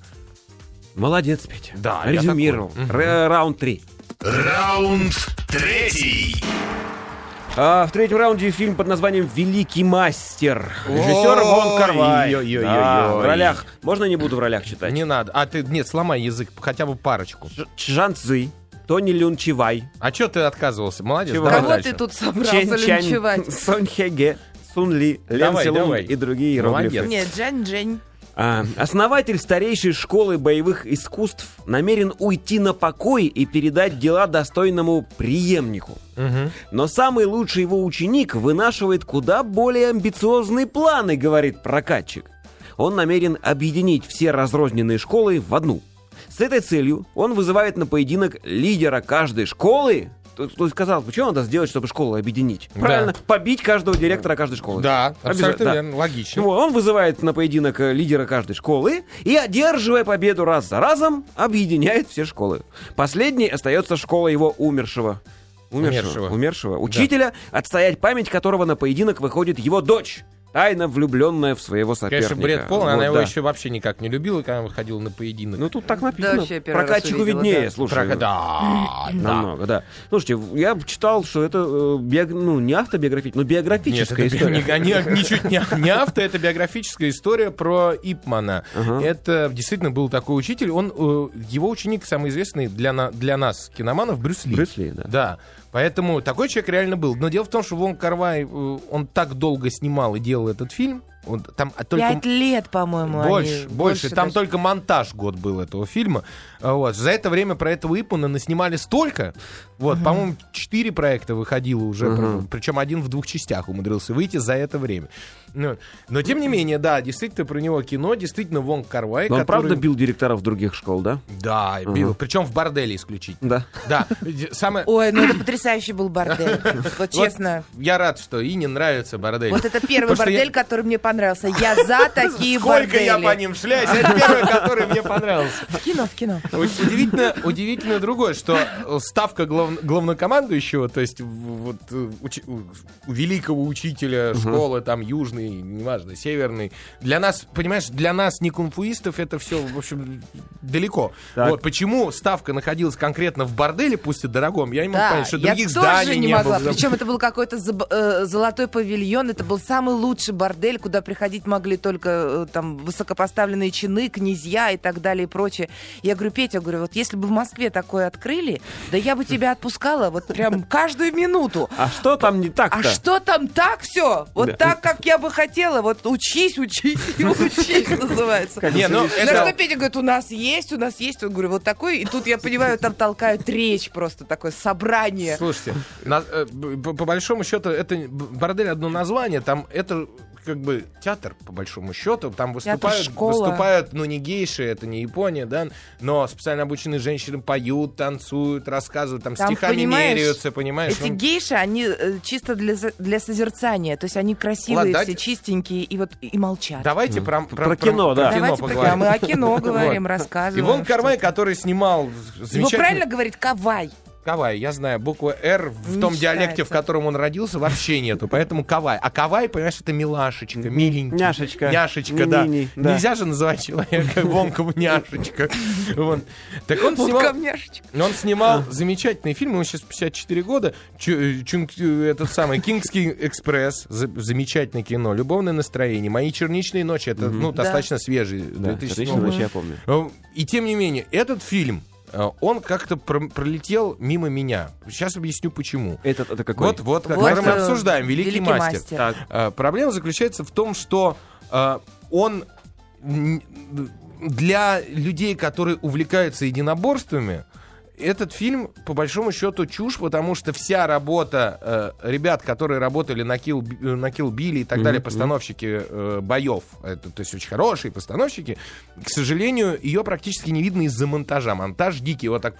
Молодец, Петя. Да, я Резюмировал. Раунд три. Раунд третий. А, в третьем раунде фильм под названием «Великий мастер». Режиссер Вон Карвай. Да, в ролях. Можно не буду в ролях читать? Не надо. А ты, нет, сломай язык, хотя бы парочку. Чжан Цзы, Тони Люн Чивай, А что ты отказывался? Молодец, Чего? давай Кого дальше. ты тут собрался Чен Чань, линчевать? Сон Хеге, Сун Ли, Лен Давай, Силун давай. и другие Молодец. иероглифы. Нет, Джань-Джень. А, основатель старейшей школы боевых искусств намерен уйти на покой и передать дела достойному преемнику. Мгм. Но самый лучший его ученик вынашивает куда более амбициозные планы, говорит прокатчик. Он намерен объединить все разрозненные школы в одну. С этой целью он вызывает на поединок лидера каждой школы. То, есть, казалось бы, что надо сделать, чтобы школу объединить? Да. Правильно, побить каждого директора каждой школы. Да, абсолютно да. верно, логично. Вот, он вызывает на поединок э, лидера каждой школы и, одерживая победу раз за разом, объединяет все школы. Последней остается школа его умершего. Умершего. Умершего. Умершего. Учителя, отстоять память которого на поединок выходит его дочь, тайно влюбленная в своего соперника. Конечно, бред полный. Вот, Она его да. еще вообще никак не любила, когда выходила на поединок. Ну, тут так Да, написано. раз Прокатчику увидела, виднее, да. слушай. Трака- да, [CLEARS THROAT] да. Намного, да. Слушайте, я читал, что это э, биог- ну, не автобиографическая, но Нет, биографическая это история. ни- ни- ничуть не, не авто, это биографическая история про Ипмана. Ага. Это действительно был такой учитель. Он, э, его ученик самый известный для, на- для нас, киноманов, Брюс Ли. Брюс Ли, да. Да. Поэтому такой человек реально был. Но дело в том, что Вон Карвай, э, он так долго снимал и делал этот фильм, Вот там только... Пять лет, по-моему, Больше, они- больше. Там даже. только монтаж год был этого фильма. А, Вот. За это время про этого Ипмана наснимали столько. Вот, по-моему, четыре проекта выходило уже. Причем один в двух частях умудрился выйти за это время. Ну, Но, тем не менее, да, действительно про него кино, действительно Вонг Карвай, Но он который- правда бил директоров других школ, да? Да, бил. Причем в борделе исключительно. Да. Да. Самое... Ой, ну это потрясающий был бордель. [LAUGHS] Вот честно. Я рад, что и не нравится бордель. Вот это первый Потому что я- бордель, который мне понравился. Я за [LAUGHS] такие Сколько я по бордели. ним шляюсь, это первый, который мне понравился. В кино, в кино. Удивительно, удивительно другое, что ставка глав- главнокомандующего, то есть вот, у у великого учителя школы, там, южный, неважно, северный, для нас, понимаешь, для нас, не кунфуистов, это все, в общем, далеко. Так. Вот почему ставка находилась конкретно в борделе, пусть и дорогом, я не могу Да, понять, что я других тоже зданий не не могла. было. Причем это был какой-то заб- э, золотой павильон. Это был самый лучший бордель, куда приходить могли только э, там высокопоставленные чины, князья и так далее и прочее. Я говорю, Петя, говорю, вот если бы в Москве такое открыли, да я бы тебя отпускала вот прям каждую минуту. А что там не так-то? А что там так все? Вот Да. так, как я бы хотела. Вот учись, учись [LAUGHS] и учись, называется. Не, ну, На что Петя говорит, у нас есть, у нас есть. Он говорю, вот такой. И тут я понимаю, там толкают речь просто, такое собрание. Слушайте, на- э, по, по большому счету, это бордель одно название, там это как бы театр, по большому счету, там выступают, выступают, ну, не гейши, это не Япония, да, но специально обученные женщины поют, танцуют, рассказывают, там, Там, стихами понимаешь, меряются, понимаешь? Эти Ну, гейши, они э, чисто для, для созерцания. То есть они красивые, Ладно, все чистенькие и вот и молчат. Давайте про, Про кино, да. Давайте поговорим. пока мы о кино [LAUGHS] говорим, рассказываем. Иван Карвай, который снимал Его замечательный... правильно говорит Кавай. Кавай, я знаю, буква «Р» в Не том диалекте, в котором он родился, вообще нету, поэтому Кавай. А Кавай, понимаешь, это милашечка, миленький. Няшечка. Няшечка, да. Нельзя же называть человека [LAUGHS] Вонком няшечка. Вот. Так он снимал... Он снимал замечательный фильм, ему сейчас 54 года, Чу- Чунг- этот самый «Кингский экспресс», за- замечательное кино, «Любовное настроение», «Мои черничные ночи», это ну, достаточно свежий, Да, 2007 отлично, год. я помню. Э, И тем не менее, этот фильм, э, он как-то про- пролетел мимо меня. Сейчас объясню почему. Этот это какой? Вот, вот, Вот, который мы э, обсуждаем, великий, «Великий мастер. мастер». Так. Э, Проблема заключается в том, что э, он для людей, которые увлекаются единоборствами, этот фильм, по большому счету, чушь, потому что вся работа э, ребят, которые работали на Kill, э, на Kill Билли и так далее, постановщики э, боев, это, то есть очень хорошие постановщики, к сожалению, ее практически не видно из-за монтажа. Монтаж дикий, вот так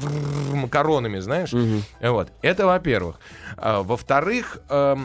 макаронами, знаешь. Вот. Это во-первых. А, во-вторых, э,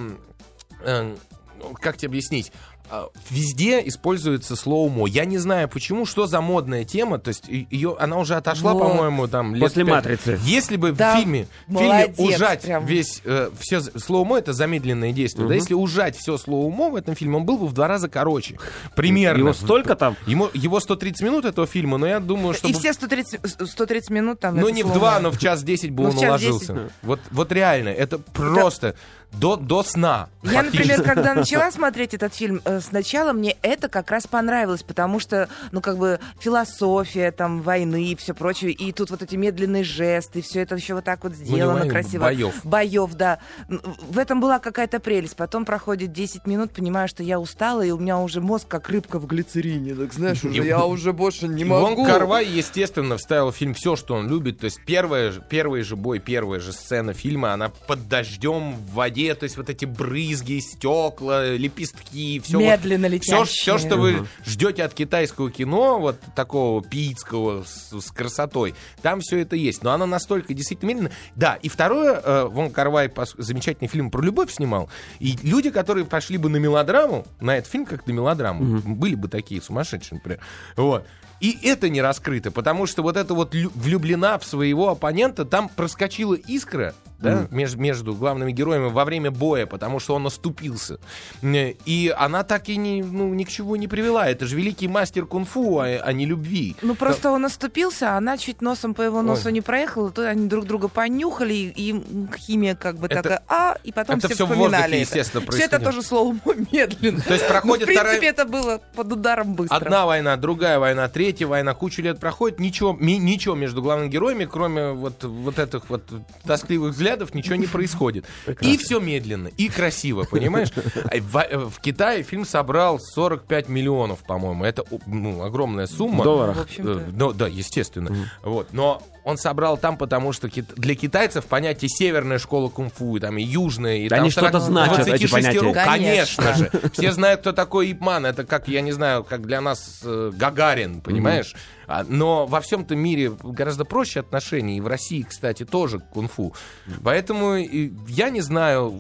ну, как тебе объяснить? А, Везде используется slow-mo. Я не знаю почему, что за модная тема. То есть ее, она уже отошла, Вот. по-моему, там лет После пять. «Матрицы». Если бы Да, в фильме, в фильме молодец ужать прям. весь э, все slow-mo это замедленное действие. Да, если ужать все slow-mo в этом фильме, он был бы в два раза короче. Примерно. Его столько там? Ему, его 130 минут этого фильма, но я думаю, что И все 130, 130 минут там. ну, не в два, но в час десять бы Ну, он уложился. 10. Вот, вот реально, это просто до, до сна. Я, фактически. например, когда [LAUGHS] начала смотреть этот фильм, э, сначала мне это как раз понравилось, потому что, ну, как бы философия там войны и все прочее, и тут вот эти медленные жесты, все это еще вот так вот сделано войны, красиво. боев. Боев, да. В этом была какая-то прелесть. Потом проходит 10 минут, понимаю, что я устала, и у меня уже мозг как рыбка в глицерине. Так знаешь, уже я уже больше не Вон могу. Карвай, естественно, вставил в фильм все, что он любит. То есть первая, первый же бой, первая же сцена фильма, она под дождем, в воде, то есть вот эти брызги, стекла, лепестки, все. Медленно все, летящие. все, что вы ждете от китайского кино, вот такого пиитского с, с красотой, там все это есть. Но оно настолько действительно медленно. Да, и второе, э, Вон Карвай пос- замечательный фильм про любовь снимал. И люди, которые пошли бы на мелодраму, на этот фильм как на мелодраму, были бы такие сумасшедшие, например. Вот. И это не раскрыто, потому что вот эта вот лю- влюблена в своего оппонента, там проскочила искра, да, меж- между главными героями во время боя, потому что он оступился. Э, И она так и не, ну, ни к чему не привела. Это же великий мастер кунг-фу, а, а не любви. Ну, просто он оступился, а она чуть носом по его носу Ой. не проехала, то они друг друга понюхали, и, химия как бы Это- такая, а, и потом это все всё в вспоминали воздухе, это. естественно, Все это тоже слово медленно. То есть Ну, проходит в принципе, вторая- это было под ударом быстро. Одна война, другая война, третья война, кучу лет проходит, ничего, ми- ничего между главными героями, кроме вот, вот этих вот тоскливых взглядов взглядов ничего не происходит. [LAUGHS] И все медленно, и красиво, понимаешь? [LAUGHS] А В, э, в Китае фильм собрал 45 миллионов, по-моему. Это ну, огромная сумма. В долларах. В общем-то. Э, ну, да, естественно. Вот. Но он собрал там, потому что для китайцев понятие северная школа кунг-фу, и там и южная, и Да там они что-то 40 значат, эти 26 понятия. рук. Конечно. Конечно же. Все знают, кто такой Ипман. Это как, я не знаю, как для нас э, Гагарин, понимаешь? А, Но во всем-то мире гораздо проще отношения. И в России, кстати, тоже кунг-фу. Поэтому и я не знаю,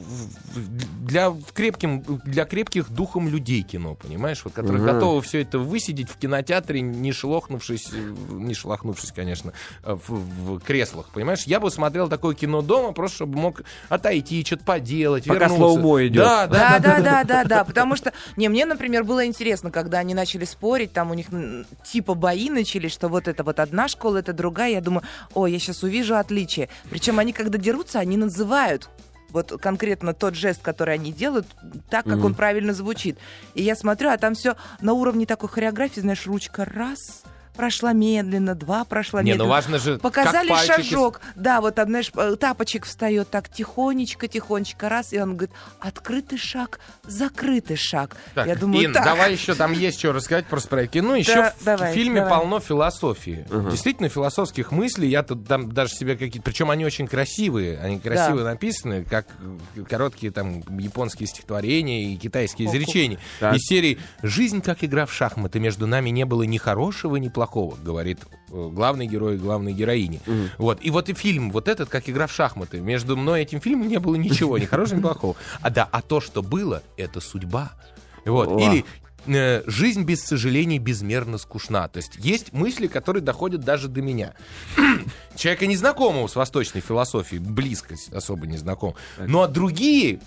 для, крепким, для крепких духом людей кино, понимаешь? Вот, которые Мгм. готовы все это высидеть в кинотеатре, не шелохнувшись, э, не шелохнувшись, конечно, э, в, в креслах, понимаешь? Я бы смотрел такое кино дома, просто чтобы мог отойти, что-то поделать, Пока вернуться. слоумо идет. Да, да, Да, да, да, да, потому что, не, мне, например, было интересно, когда они начали спорить, там у них типа бои начались, что вот это вот одна школа, это другая, я думаю, о, я сейчас увижу отличие. Причем они, когда дерутся, они называют вот конкретно тот жест, который они делают, так, как он правильно звучит. И я смотрю, а там все на уровне такой хореографии, знаешь, ручка раз прошла медленно, два прошла Не, медленно. ну важно же, Показали как пальчики шажок. Да, вот знаешь, э, тапочек встает так тихонечко, тихонечко, раз, и он говорит, открытый шаг, закрытый шаг. Так, Я думаю, Ин, так. давай еще там есть что рассказать про проект. Ну, еще Да, в давай, фильме давай. полно философии. Действительно, философских мыслей. Я тут там даже себе какие-то... Причем они очень красивые. Они красиво написаны, как э, короткие там японские стихотворения и китайские изречения. Так. Из серии «Жизнь как игра в шахматы. Между нами не было ни хорошего, ни плохого», говорит э, главный герой и главной героини. Вот. И вот и фильм, вот этот, как игра в шахматы. Между мной и этим фильмом не было ничего, ни хорошего, ни плохого. А да, а то, что было, это судьба. Вот. О. Или э, жизнь без сожалений безмерно скучна. То есть есть мысли, которые доходят даже до меня. Человека незнакомого с восточной философией, близко с- особо не знаком. Ну а другие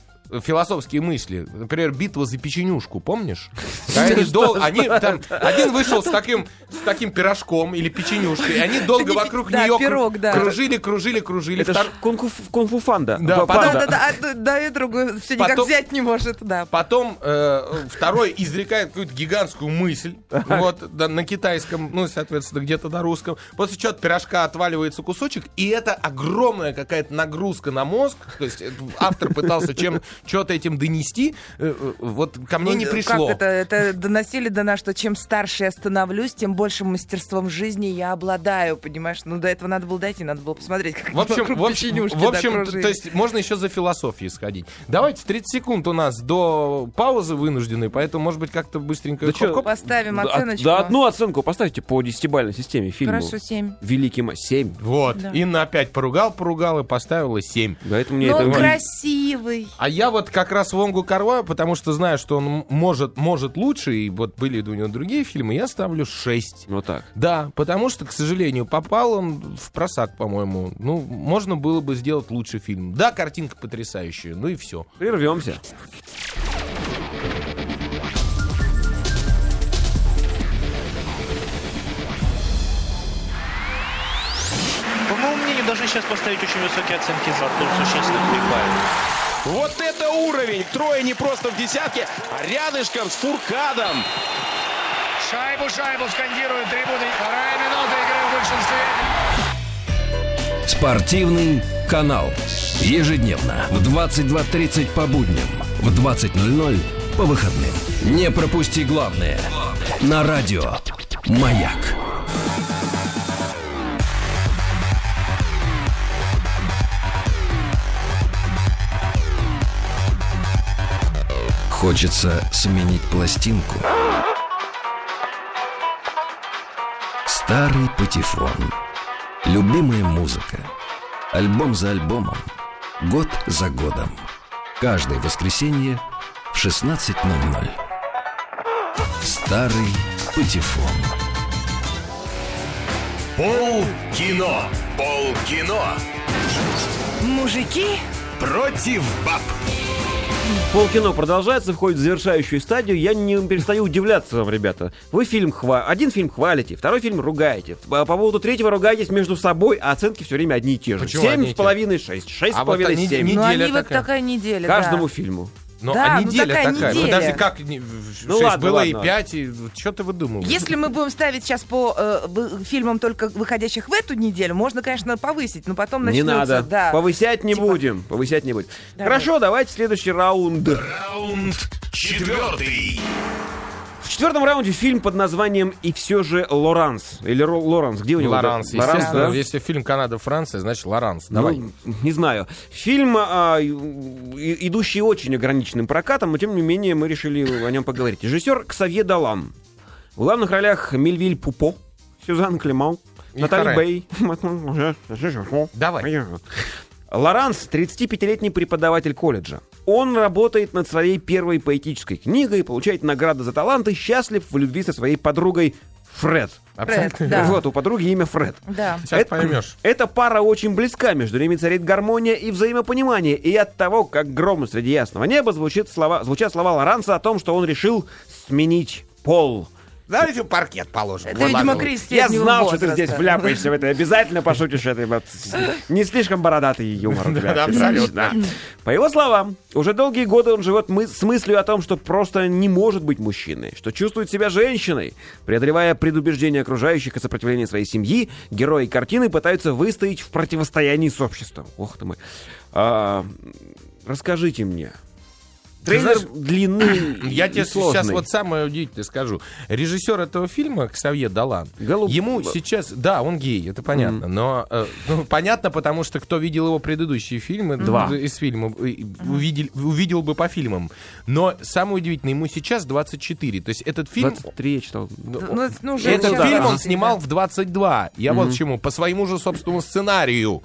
философские мысли, например, битва за печенюшку, помнишь? [LAUGHS] Они дол- они там один вышел с таким с таким пирожком или печенюшкой, и они [LAUGHS] долго вокруг да, нее кру- пирог, да. кружили, кружили, кружили. Это кунг-фу фанда. Да, Да, панда. да, да, да, и другую все никак Потом- взять не может, да. Потом э, второй изрекает какую-то гигантскую мысль, вот, да, на китайском, ну, соответственно, где-то на русском. После чего от пирожка отваливается кусочек, и это огромная какая-то нагрузка на мозг. То есть э, автор пытался чем что-то этим донести. Э, э, Вот ко мне не Ну, пришло. Как это, это доносили до нас, что чем старше я становлюсь, тем большим мастерством жизни я обладаю, понимаешь? Ну, до этого надо было дойти, надо было посмотреть, как В общем, в общем, в да, общем то есть можно еще за философией сходить. Давайте, 30 секунд у нас до паузы вынужденной, поэтому, может быть, как-то быстренько... Да чё, хоп-хоп. Поставим Да, оценочку. Да, одну оценку поставьте по десятибалльной системе фильму. Хорошо, семь. Великий ма- семь. Вот. Да. Инна опять поругал, поругал и поставила 7. Поэтому мне Но это... красивый. А я вот как раз Вонгу Карва, потому что знаю, что он может, может лучше, и вот были у него другие фильмы, я ставлю 6. Вот так. Да, потому что, к сожалению, попал он в просак, по-моему. Ну, можно было бы сделать лучший фильм. Да, картинка потрясающая, ну и все. Прервемся. По моему мнению, должны сейчас поставить очень высокие оценки за то, что существенно прибавили. Вот это уровень! Трое не просто в десятке, а рядышком с Фуркадом. Шайбу, шайбу скандируют трибуны. Вторая минута игры в большинстве. Спортивный канал. Ежедневно в 22.30 по будням, в 20.00 по выходным. Не пропусти главное. На радио «Маяк». Хочется сменить пластинку. Старый патефон. Любимая музыка. Альбом за альбомом. Год за годом. Каждое воскресенье в 16.00. Старый патефон. Пол кино. Пол кино. Мужики Против баб. Полкино продолжается, входит в завершающую стадию. Я не перестаю удивляться вам, ребята. Вы фильм хва... один фильм хвалите, второй фильм ругаете. По, по поводу третьего ругаетесь между собой, а оценки все время одни и те же. Почему Семь с половиной, шесть, шесть с А вот половиной, семь. не- Ну, Неделя вот такая. такая неделя, Каждому да. фильму. Но Да, а ну неделя такая такая. Ну, неделя. подожди, как? не- Ну шесть ладно, было ладно. и пять, и что ты выдумываешь? Если мы будем ставить сейчас по э, фильмам только выходящих в эту неделю, можно, конечно, повысить, но потом Не начнется... надо. Да. Повысять не Типа- будем. Повысять не будем. Давай. Хорошо, давайте следующий раунд. Раунд четвертый. В четвертом раунде фильм под названием «И все же Лоранс». Или Ро- Лоранс, где у него? Лоранс, Лоранс, естественно. да? Если фильм Канада-Франция, значит Лоранс. Давай. Ну, не знаю. Фильм, а, идущий очень ограниченным прокатом, но тем не менее мы решили о нем поговорить. Режиссер Ксавье Далан. В главных ролях Мельвиль Пупо, Сюзан Натали Харе. Бэй. Давай. Лоранс — 35-летний преподаватель колледжа. Он работает над своей первой поэтической книгой, получает награды за талант и счастлив в любви со своей подругой Фред. Фред, да. Вот, у подруги имя Фред. Да. Сейчас поймешь. Эта пара очень близка, между ними царит гармония и взаимопонимание. И от того, как гром среди ясного неба звучит слова, звучат слова Лоранса о том, что он решил сменить пол. Давайте паркет положим. Это, видимо, Крис Я знал, что ты здесь вляпаешься в это. Обязательно пошутишь это. вот. Не слишком бородатый юмор. Да, абсолютно. По его словам, уже долгие годы он живет мы- с мыслью о том, что просто не может быть мужчиной, что чувствует себя женщиной. Преодолевая предубеждения окружающих и сопротивление своей семьи, герои картины пытаются выстоять в противостоянии с обществом. Ох ты мой. А, расскажите мне. Трейлер знаешь, длинный [CLEARS THROAT] Я и тебе сложный. сейчас вот самое удивительное скажу. Режиссер этого фильма, Ксавье Далан, Голуб- ему сейчас... Да, он гей, это понятно. Но э, ну, понятно, потому что кто видел его предыдущие фильмы Два. из фильма, э, увидел, увидел бы по фильмам. Но самое удивительное, ему сейчас 24. То есть этот фильм... 23 я читал. Ну, это, ну, уже Этот начало, фильм он да. снимал в 22. Я вот почему. По своему же собственному сценарию.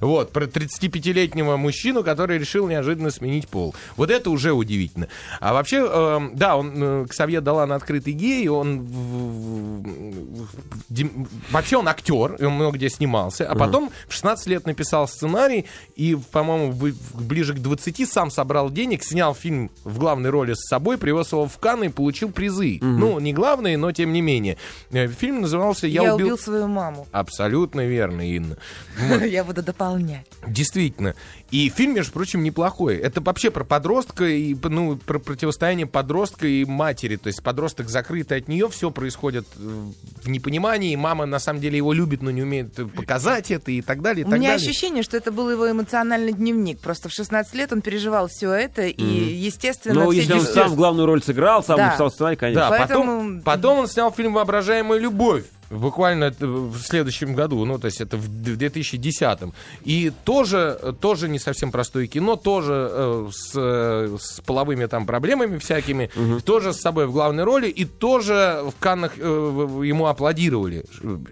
Вот, про 35-летнего мужчину, который решил неожиданно сменить пол. Вот это уже удивительно. А вообще, эм, да, он, э, Ксавье Далан открытый гей, он в- в- дем- вообще он актер, он много где снимался, а потом в 16 лет написал сценарий и, по-моему, в- в- ближе к 20 сам собрал денег, снял фильм в главной роли с собой, привез его в Канны и получил призы. Ну, не главные, но тем не менее. Э, Фильм назывался «Я, Я убил...» убил свою маму. Абсолютно верно, Инна. [LAUGHS] Я буду дополнять. Действительно. И фильм, между прочим, неплохой. Это вообще про подростка и ну, про противостояние подростка и матери. То есть подросток закрытый от нее, все происходит э, в непонимании. Мама на самом деле его любит, но не умеет показать это и так далее. И У так меня далее. ощущение, что это был его эмоциональный дневник. Просто в 16 лет он переживал все это, и, естественно, Ну, если он сам в главную роль сыграл, сам Да. написал сценарий, конечно. Да, Поэтому- потом, потом он снял фильм «Воображаемая любовь». Буквально в следующем году, ну, то есть это в д- в 2010-м. И тоже, тоже не совсем простое кино, тоже э, с, э, с половыми там проблемами всякими, тоже с собой в главной роли, и тоже в Каннах э, ему аплодировали,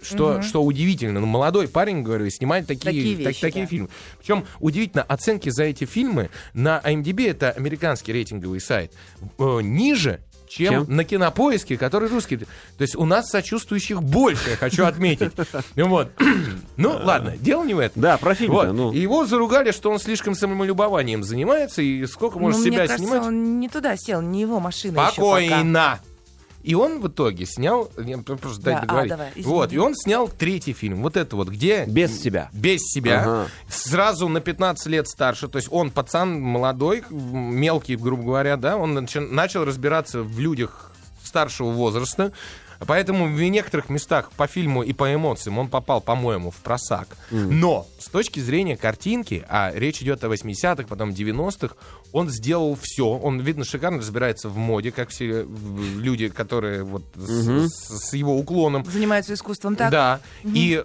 что, что удивительно. Ну, молодой парень, говорю, снимает такие, Такие так- вещи, такие да. фильмы. Причем удивительно, оценки за эти фильмы на IMDb, это американский рейтинговый сайт, э, ниже, чем, Чем? на кинопоиске, который русский. То есть у нас сочувствующих больше, я хочу отметить. [LAUGHS] Ну Вот. [CLEARS THROAT] Ну, ладно, дело не в этом. Да, про фильм-то, Вот. ну. Его заругали, что он слишком самолюбованием занимается, и сколько может Ну, себя мне кажется, снимать. он не туда сел, не его машина еще пока. Спокойно. И он в итоге снял, я просто дай Да, а, договорить. давай, извини. вот, и он снял третий фильм, вот это вот, где Без себя. без себя, Ага. сразу на 15 лет старше, то есть он пацан молодой, мелкий, грубо говоря, да, он начал разбираться в людях старшего возраста, Поэтому в некоторых местах по фильму и по эмоциям он попал, по-моему, в просак. Но с точки зрения картинки, а речь идет о 80-х, потом 90-х, он сделал все. Он, видно, шикарно разбирается в моде, как все э, люди, которые вот с, с- с его уклоном. Занимаются искусством так? Да. И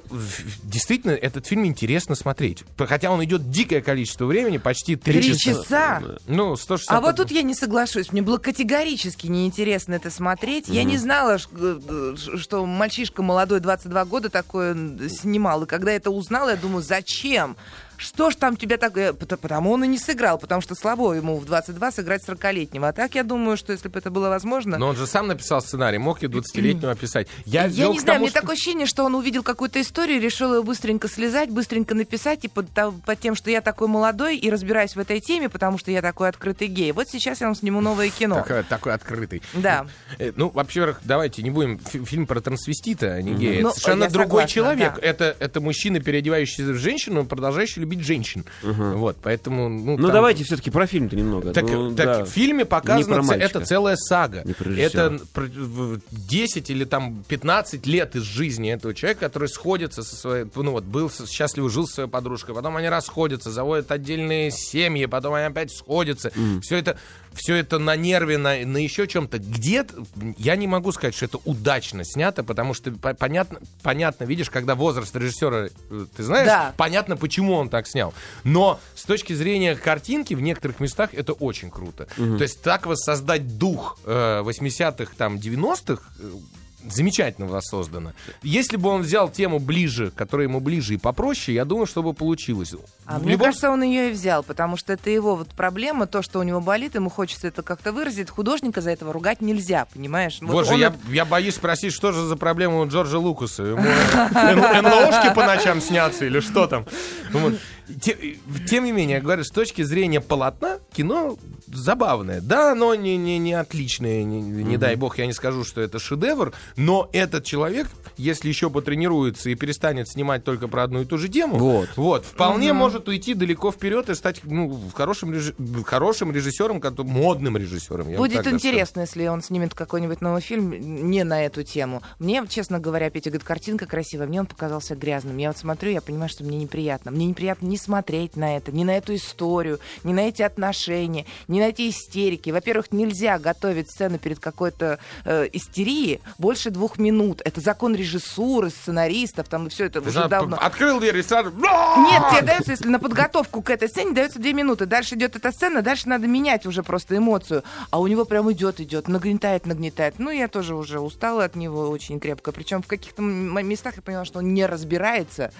действительно, этот фильм интересно смотреть. Хотя он идет дикое количество времени, почти три Три часа. часа? Ну, 160. А вот тут я не соглашусь. Мне было категорически неинтересно это смотреть. Я не знала, э, что мальчишка молодой, 22 года, такое м, снимал. И когда это узнала, я думаю, зачем? Что ж там тебя так... э, пот- Потому он и не сыграл, потому что слабо ему в 22 сыграть 40-летнего. А так я думаю, что если бы это было возможно... Но он же сам написал сценарий, мог и 20-летнего описать. Я, Я не знаю, тому, мне что- такое ощущение, что он увидел какую-то историю, решил ее быстренько слезать, быстренько написать, и под, та- под тем, что я такой молодой и разбираюсь в этой теме, потому что я такой открытый гей. Вот сейчас я вам сниму новое кино. Такой, такой открытый. Да. Э, Ну, во-первых, давайте не будем фи- фильм про трансвестита, а не гея. Ну, Это совершенно другой согласна, человек. да. Это, это мужчина, переодевающийся в женщину, продолжающий любить женщин. Вот, поэтому... Ну, Ну там- давайте все-таки про фильм-то немного. так, Ну, так да. в фильме показано, это целая сага. Это про- в- 10 или там 15 лет из жизни этого человека, который сходится со своей... Ну вот, был с- счастливо, жил со своей подружкой, потом они расходятся, заводят отдельные семьи, потом они опять сходятся. Все это... Все это на нерве, на, на еще чем-то. Где-то, я не могу сказать, что это удачно снято, потому что по- понятно, понятно, видишь, когда возраст режиссера, э, ты знаешь, Да. понятно, почему он так снял. Но с точки зрения картинки в некоторых местах это очень круто. То есть так воссоздать дух э, 80-х, там, 90-х, э, замечательно воссоздано. Если бы он взял тему ближе, которая ему ближе и попроще, я думаю, что бы получилось. А В мне любом кажется, он ее и взял, потому что это его вот проблема, то, что у него болит, ему хочется это как-то выразить. Художника за этого ругать нельзя, понимаешь? Вот Боже, он я, я боюсь спросить, что же за проблема у Джорджа Лукаса? Ему НЛОшки по ночам снятся или что там? Вот. Те- Тем не менее, я говорю, с точки зрения полотна, кино забавное. Да, оно не, не, не отличное, не, не дай бог, я не скажу, что это шедевр, но этот человек, если еще потренируется и перестанет снимать только про одну и ту же тему, Вот. вот, вполне может уйти далеко вперед и стать ну, хорошим, режи- хорошим режиссером, модным режиссером. вот Будет интересно, если он снимет какой-нибудь новый фильм не на эту тему. Мне, честно говоря, Петя говорит, картинка красивая, мне он показался грязным. Я вот смотрю, я понимаю, что мне неприятно. Мне неприятно не смотреть на это, ни на эту историю, ни на эти отношения, ни на эти истерики. Во-первых, нельзя готовить сцену перед какой-то э, истерией больше двух минут. Это закон режиссуры, сценаристов, там и все это Ты уже знаешь, давно. Открыл дверь и сразу... Нет, тебе дается, если на подготовку к этой сцене дается две минуты. Дальше идет эта сцена, дальше надо менять уже просто эмоцию. А у него прям идет, идет, нагнетает, нагнетает. Ну, я тоже уже устала от него очень крепко. Причем в каких-то местах я поняла, что он не разбирается.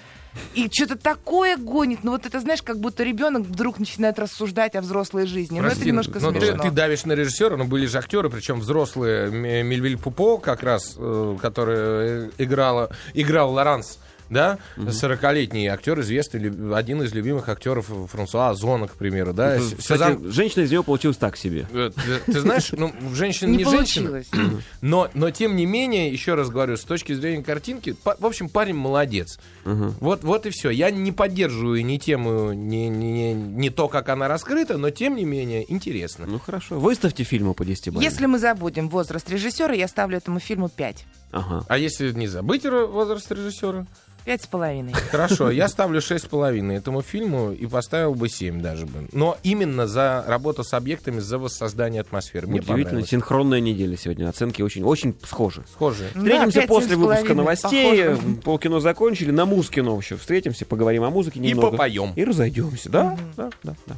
И что-то такое гонит. Ну, вот это, знаешь, как будто ребенок вдруг начинает рассуждать о взрослой жизни. ну, это Прости, немножко ну, ты, смешно. ты давишь на режиссера, но были же актеры, причем взрослые. Мельвиль Пупо, как раз, э, который э, играла, играл Лоранс. Да, 40-летний актер, известный, один из любимых актеров Франсуа Озона, к примеру, да. Кстати, Сюзан- женщина из него получилась так себе. Э, Ты, ты знаешь, ну, женщина Не не, женщина. [CLEARS THROAT] Но, но тем не менее, еще раз говорю, с точки зрения картинки, па- в общем, парень молодец. Вот, вот и все. Я не поддерживаю ни тему, ни, ни, ни то, как она раскрыта, но тем не менее интересно. Ну хорошо. Выставьте фильмы по 10 баллам. Если мы забудем возраст режиссера, я ставлю этому фильму 5. Ага. А если не забыть возраст режиссера? Пять с половиной. [LAUGHS] Хорошо, я ставлю 6,5 этому фильму и поставил бы 7 даже бы. Но именно за работу с объектами, за воссоздание атмосферы. Мне Удивительно, синхронная неделя сегодня. Оценки очень, очень схожи. Схожие. Встретимся пять, после семь с выпуска половиной. новостей. Похоже. Полкино закончили. На Музкино еще встретимся, поговорим о музыке И немного. попоем. И разойдемся. Да, да, да, да.